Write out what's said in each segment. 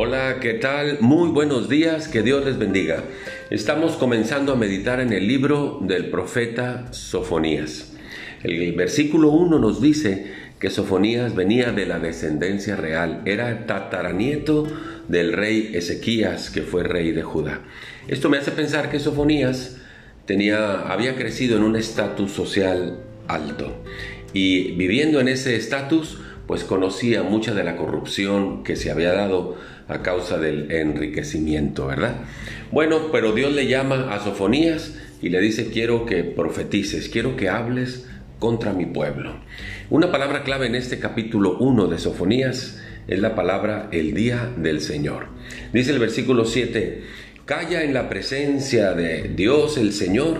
Hola, ¿qué tal? Muy buenos días, que Dios les bendiga. Estamos comenzando a meditar en el libro del profeta Sofonías. El versículo 1 nos dice que Sofonías venía de la descendencia real, era tataranieto del rey Ezequías, que fue rey de Judá. Esto me hace pensar que Sofonías tenía, había crecido en un estatus social alto y viviendo en ese estatus, pues conocía mucha de la corrupción que se había dado a causa del enriquecimiento, ¿verdad? Bueno, pero Dios le llama a Sofonías y le dice, quiero que profetices, quiero que hables contra mi pueblo. Una palabra clave en este capítulo 1 de Sofonías es la palabra el día del Señor. Dice el versículo 7, calla en la presencia de Dios el Señor,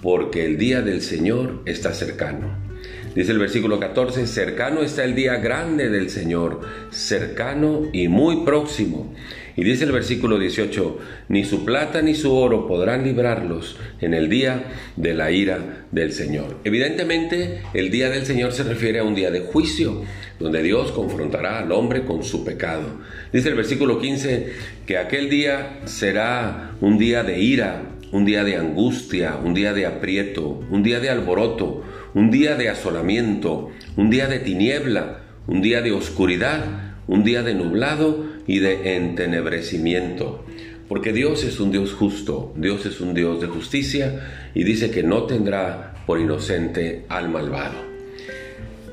porque el día del Señor está cercano. Dice el versículo 14, cercano está el día grande del Señor, cercano y muy próximo. Y dice el versículo 18, ni su plata ni su oro podrán librarlos en el día de la ira del Señor. Evidentemente, el día del Señor se refiere a un día de juicio, donde Dios confrontará al hombre con su pecado. Dice el versículo 15 que aquel día será un día de ira, un día de angustia, un día de aprieto, un día de alboroto, un día de asolamiento, un día de tiniebla, un día de oscuridad, un día de nublado y de entenebrecimiento. Porque Dios es un Dios justo, Dios es un Dios de justicia y dice que no tendrá por inocente al malvado.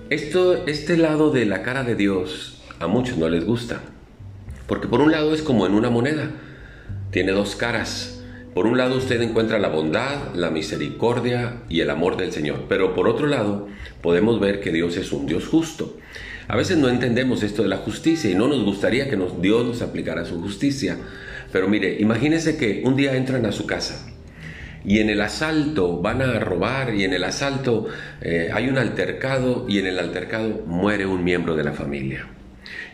Esto, este lado de la cara de Dios a muchos no les gusta, porque por un lado es como en una moneda, tiene dos caras, por un lado usted encuentra la bondad, la misericordia y el amor del Señor, pero por otro lado podemos ver que Dios es un Dios justo. A veces no entendemos esto de la justicia y no nos gustaría que Dios nos aplicara su justicia. Pero mire, imagínese que un día entran a su casa y en el asalto van a robar y en el asalto eh, hay un altercado y en el altercado muere un miembro de la familia.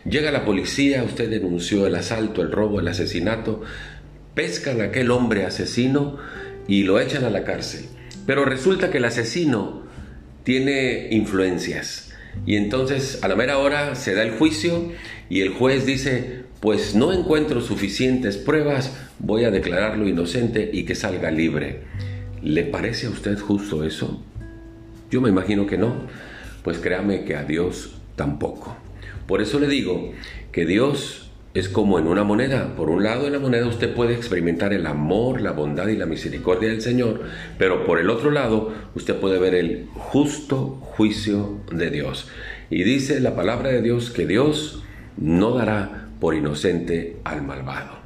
Llega la policía, usted denunció el asalto, el robo, el asesinato, pescan a aquel hombre asesino y lo echan a la cárcel. Pero resulta que el asesino tiene influencias. Y entonces a la mera hora se da el juicio y el juez dice, pues no encuentro suficientes pruebas, voy a declararlo inocente y que salga libre. ¿Le parece a usted justo eso? Yo me imagino que no. Pues créame que a Dios tampoco. Por eso le digo que Dios es como en una moneda. Por un lado, en la moneda usted puede experimentar el amor, la bondad y la misericordia del Señor, pero por el otro lado, usted puede ver el justo juicio de Dios. Y dice la palabra de Dios que Dios no dará por inocente al malvado.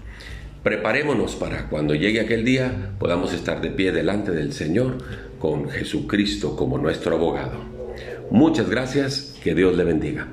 Preparémonos para cuando llegue aquel día podamos estar de pie delante del Señor con Jesucristo como nuestro abogado. Muchas gracias, que Dios le bendiga.